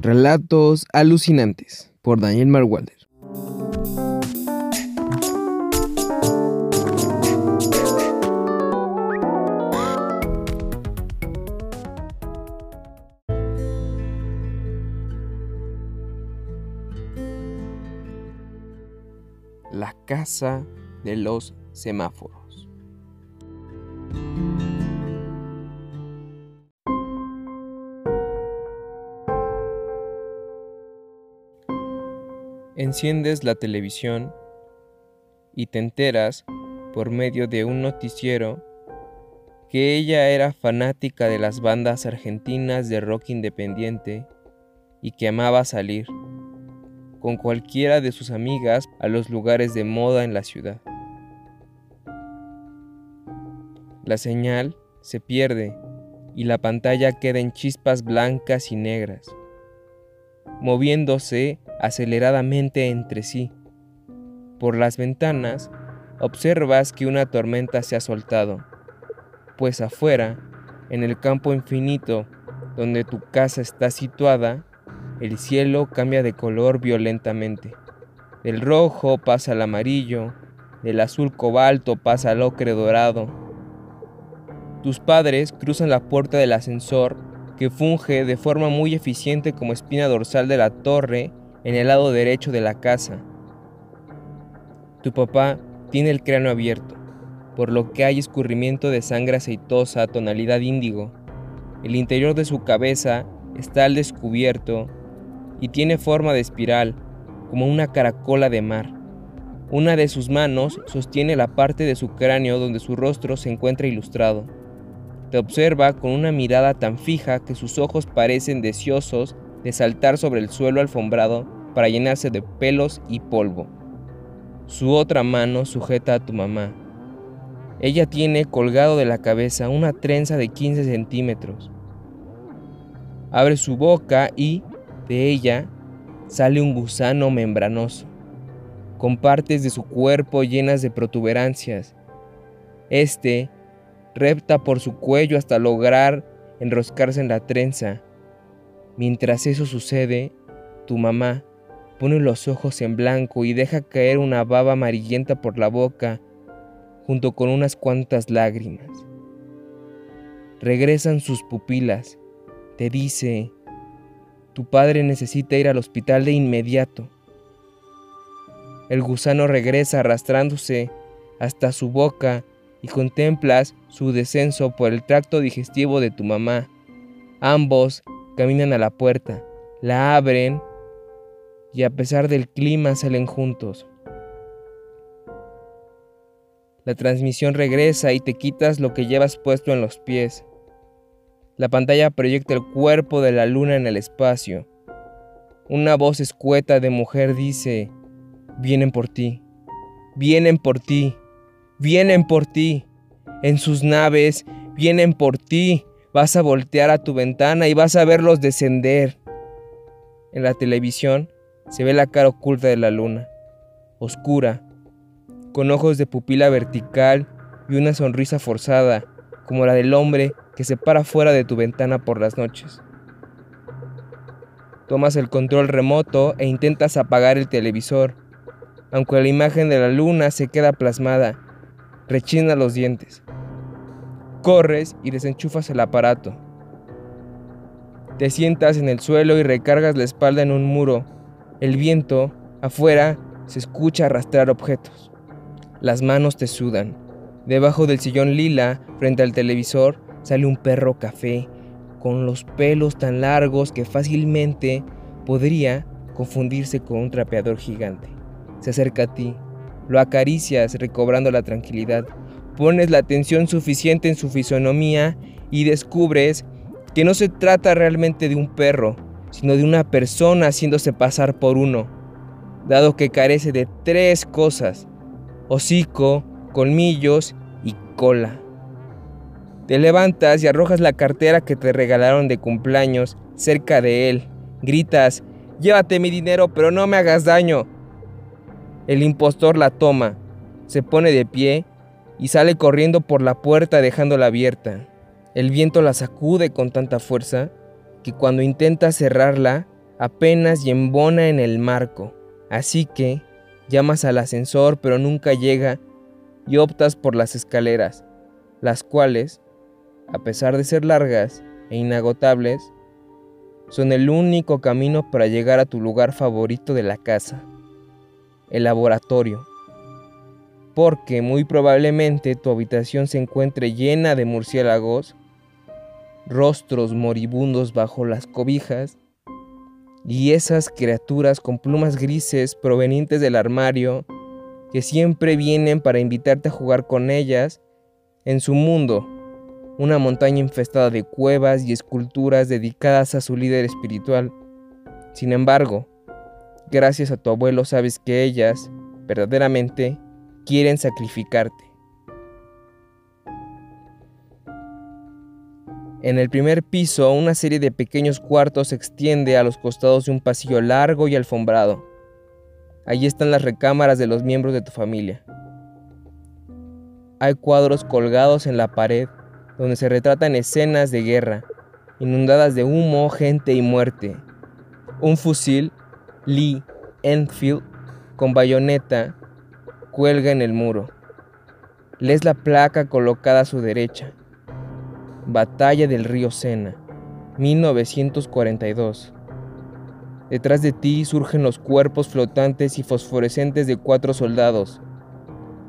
Relatos alucinantes por Daniel Marwalder. La casa de los semáforos. Enciendes la televisión y te enteras, por medio de un noticiero, que ella era fanática de las bandas argentinas de rock independiente y que amaba salir con cualquiera de sus amigas a los lugares de moda en la ciudad. La señal se pierde y la pantalla queda en chispas blancas y negras, moviéndose aceleradamente entre sí. Por las ventanas observas que una tormenta se ha soltado, pues afuera, en el campo infinito donde tu casa está situada, el cielo cambia de color violentamente. Del rojo pasa al amarillo, del azul cobalto pasa al ocre dorado. Tus padres cruzan la puerta del ascensor que funge de forma muy eficiente como espina dorsal de la torre en el lado derecho de la casa. Tu papá tiene el cráneo abierto, por lo que hay escurrimiento de sangre aceitosa a tonalidad índigo. El interior de su cabeza está al descubierto y tiene forma de espiral, como una caracola de mar. Una de sus manos sostiene la parte de su cráneo donde su rostro se encuentra ilustrado. Te observa con una mirada tan fija que sus ojos parecen deseosos de saltar sobre el suelo alfombrado para llenarse de pelos y polvo. Su otra mano sujeta a tu mamá. Ella tiene colgado de la cabeza una trenza de 15 centímetros. Abre su boca y, de ella sale un gusano membranoso, con partes de su cuerpo llenas de protuberancias. Este repta por su cuello hasta lograr enroscarse en la trenza. Mientras eso sucede, tu mamá pone los ojos en blanco y deja caer una baba amarillenta por la boca, junto con unas cuantas lágrimas. Regresan sus pupilas. Te dice, tu padre necesita ir al hospital de inmediato. El gusano regresa arrastrándose hasta su boca y contemplas su descenso por el tracto digestivo de tu mamá. Ambos caminan a la puerta, la abren y a pesar del clima salen juntos. La transmisión regresa y te quitas lo que llevas puesto en los pies. La pantalla proyecta el cuerpo de la luna en el espacio. Una voz escueta de mujer dice, vienen por ti, vienen por ti, vienen por ti. En sus naves, vienen por ti. Vas a voltear a tu ventana y vas a verlos descender. En la televisión se ve la cara oculta de la luna, oscura, con ojos de pupila vertical y una sonrisa forzada, como la del hombre que se para fuera de tu ventana por las noches. Tomas el control remoto e intentas apagar el televisor, aunque la imagen de la luna se queda plasmada, rechina los dientes. Corres y desenchufas el aparato. Te sientas en el suelo y recargas la espalda en un muro. El viento, afuera, se escucha arrastrar objetos. Las manos te sudan. Debajo del sillón lila, frente al televisor, sale un perro café con los pelos tan largos que fácilmente podría confundirse con un trapeador gigante. Se acerca a ti, lo acaricias recobrando la tranquilidad, pones la atención suficiente en su fisonomía y descubres que no se trata realmente de un perro, sino de una persona haciéndose pasar por uno, dado que carece de tres cosas, hocico, colmillos y cola. Te levantas y arrojas la cartera que te regalaron de cumpleaños cerca de él. Gritas, llévate mi dinero, pero no me hagas daño. El impostor la toma, se pone de pie y sale corriendo por la puerta dejándola abierta. El viento la sacude con tanta fuerza que cuando intenta cerrarla, apenas y embona en el marco, así que llamas al ascensor pero nunca llega y optas por las escaleras, las cuales, a pesar de ser largas e inagotables, son el único camino para llegar a tu lugar favorito de la casa, el laboratorio. Porque muy probablemente tu habitación se encuentre llena de murciélagos, rostros moribundos bajo las cobijas, y esas criaturas con plumas grises provenientes del armario que siempre vienen para invitarte a jugar con ellas en su mundo una montaña infestada de cuevas y esculturas dedicadas a su líder espiritual. Sin embargo, gracias a tu abuelo sabes que ellas, verdaderamente, quieren sacrificarte. En el primer piso, una serie de pequeños cuartos se extiende a los costados de un pasillo largo y alfombrado. Allí están las recámaras de los miembros de tu familia. Hay cuadros colgados en la pared donde se retratan escenas de guerra, inundadas de humo, gente y muerte. Un fusil Lee Enfield con bayoneta cuelga en el muro. Lees la placa colocada a su derecha. Batalla del río Sena, 1942. Detrás de ti surgen los cuerpos flotantes y fosforescentes de cuatro soldados,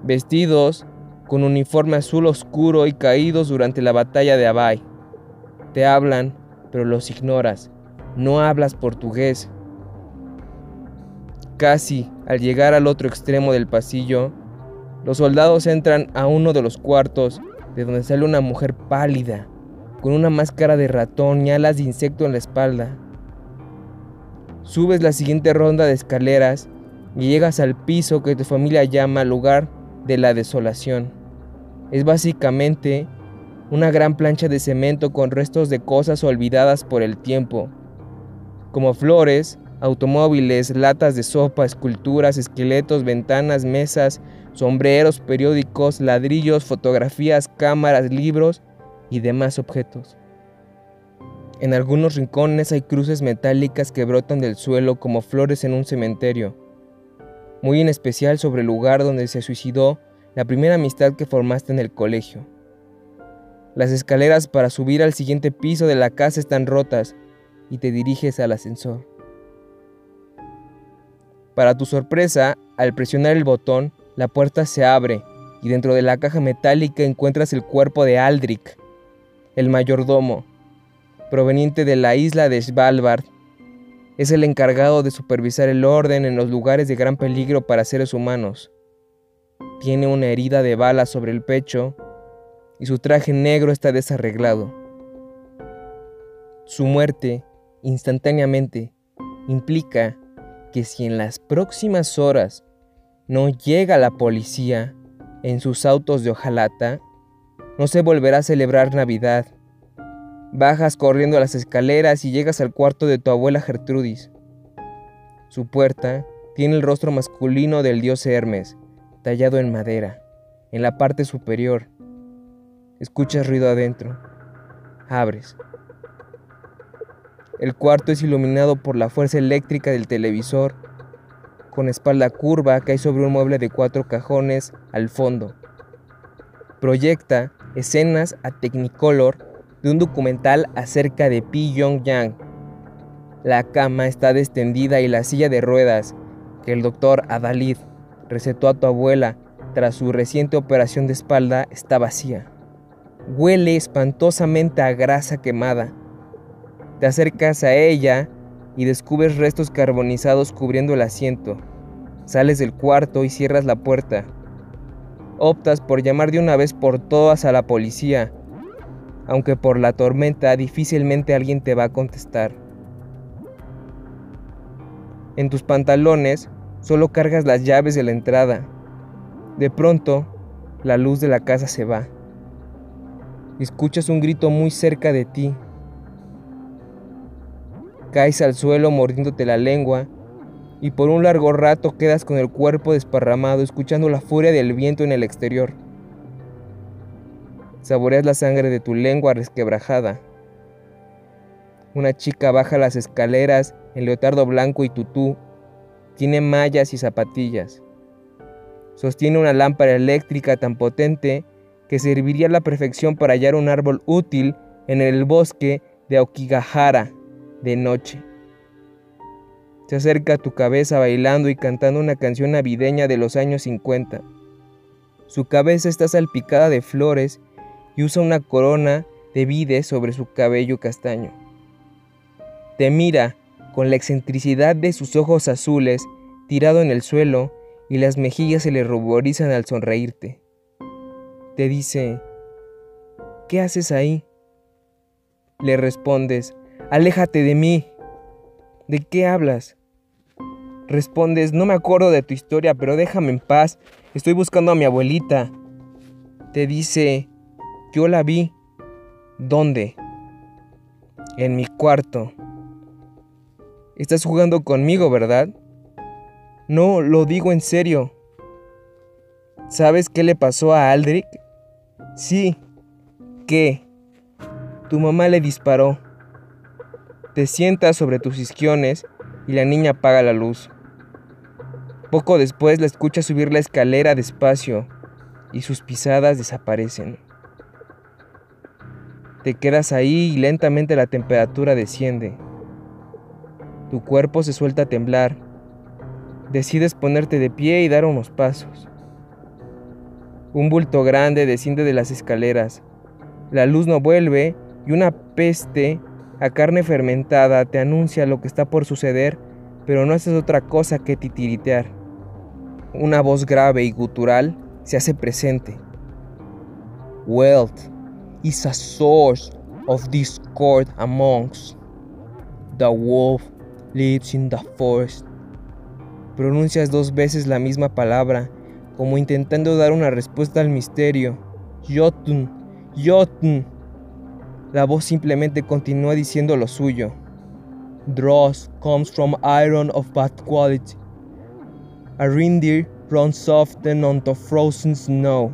vestidos con uniforme azul oscuro y caídos durante la batalla de Abay. Te hablan, pero los ignoras. No hablas portugués. Casi al llegar al otro extremo del pasillo, los soldados entran a uno de los cuartos de donde sale una mujer pálida, con una máscara de ratón y alas de insecto en la espalda. Subes la siguiente ronda de escaleras y llegas al piso que tu familia llama lugar de la desolación. Es básicamente una gran plancha de cemento con restos de cosas olvidadas por el tiempo, como flores, automóviles, latas de sopa, esculturas, esqueletos, ventanas, mesas, sombreros, periódicos, ladrillos, fotografías, cámaras, libros y demás objetos. En algunos rincones hay cruces metálicas que brotan del suelo como flores en un cementerio, muy en especial sobre el lugar donde se suicidó la primera amistad que formaste en el colegio. Las escaleras para subir al siguiente piso de la casa están rotas y te diriges al ascensor. Para tu sorpresa, al presionar el botón, la puerta se abre y dentro de la caja metálica encuentras el cuerpo de Aldrich, el mayordomo, proveniente de la isla de Svalbard. Es el encargado de supervisar el orden en los lugares de gran peligro para seres humanos. Tiene una herida de bala sobre el pecho y su traje negro está desarreglado. Su muerte, instantáneamente, implica que si en las próximas horas no llega la policía en sus autos de hojalata, no se volverá a celebrar Navidad. Bajas corriendo a las escaleras y llegas al cuarto de tu abuela Gertrudis. Su puerta tiene el rostro masculino del dios Hermes, tallado en madera, en la parte superior. Escuchas ruido adentro. Abres. El cuarto es iluminado por la fuerza eléctrica del televisor, con espalda curva hay sobre un mueble de cuatro cajones al fondo. Proyecta escenas a Technicolor de un documental acerca de Pi Yong Yang. La cama está destendida y la silla de ruedas que el doctor Adalid recetó a tu abuela tras su reciente operación de espalda está vacía. Huele espantosamente a grasa quemada. Te acercas a ella y descubres restos carbonizados cubriendo el asiento. Sales del cuarto y cierras la puerta. Optas por llamar de una vez por todas a la policía, aunque por la tormenta difícilmente alguien te va a contestar. En tus pantalones Solo cargas las llaves de la entrada. De pronto, la luz de la casa se va. Escuchas un grito muy cerca de ti. Caes al suelo mordiéndote la lengua y por un largo rato quedas con el cuerpo desparramado escuchando la furia del viento en el exterior. Saboreas la sangre de tu lengua resquebrajada. Una chica baja las escaleras en leotardo blanco y tutú. Tiene mallas y zapatillas. Sostiene una lámpara eléctrica tan potente que serviría a la perfección para hallar un árbol útil en el bosque de Aokigahara de noche. Se acerca a tu cabeza bailando y cantando una canción navideña de los años 50. Su cabeza está salpicada de flores y usa una corona de vides sobre su cabello castaño. Te mira con la excentricidad de sus ojos azules tirado en el suelo y las mejillas se le ruborizan al sonreírte. Te dice, ¿qué haces ahí? Le respondes, aléjate de mí. ¿De qué hablas? Respondes, no me acuerdo de tu historia, pero déjame en paz. Estoy buscando a mi abuelita. Te dice, yo la vi. ¿Dónde? En mi cuarto. Estás jugando conmigo, ¿verdad? No, lo digo en serio. ¿Sabes qué le pasó a Aldrich? Sí. ¿Qué? Tu mamá le disparó. Te sientas sobre tus isquiones y la niña apaga la luz. Poco después la escuchas subir la escalera despacio y sus pisadas desaparecen. Te quedas ahí y lentamente la temperatura desciende. Tu cuerpo se suelta a temblar. Decides ponerte de pie y dar unos pasos. Un bulto grande desciende de las escaleras. La luz no vuelve y una peste a carne fermentada te anuncia lo que está por suceder, pero no haces otra cosa que titiritear. Una voz grave y gutural se hace presente. Wealth is a source of discord amongst the wolf lives in the forest. Pronuncias dos veces la misma palabra, como intentando dar una respuesta al misterio. Jotun, Jotun. La voz simplemente continúa diciendo lo suyo. Dross comes from iron of bad quality. A reindeer runs often on the frozen snow.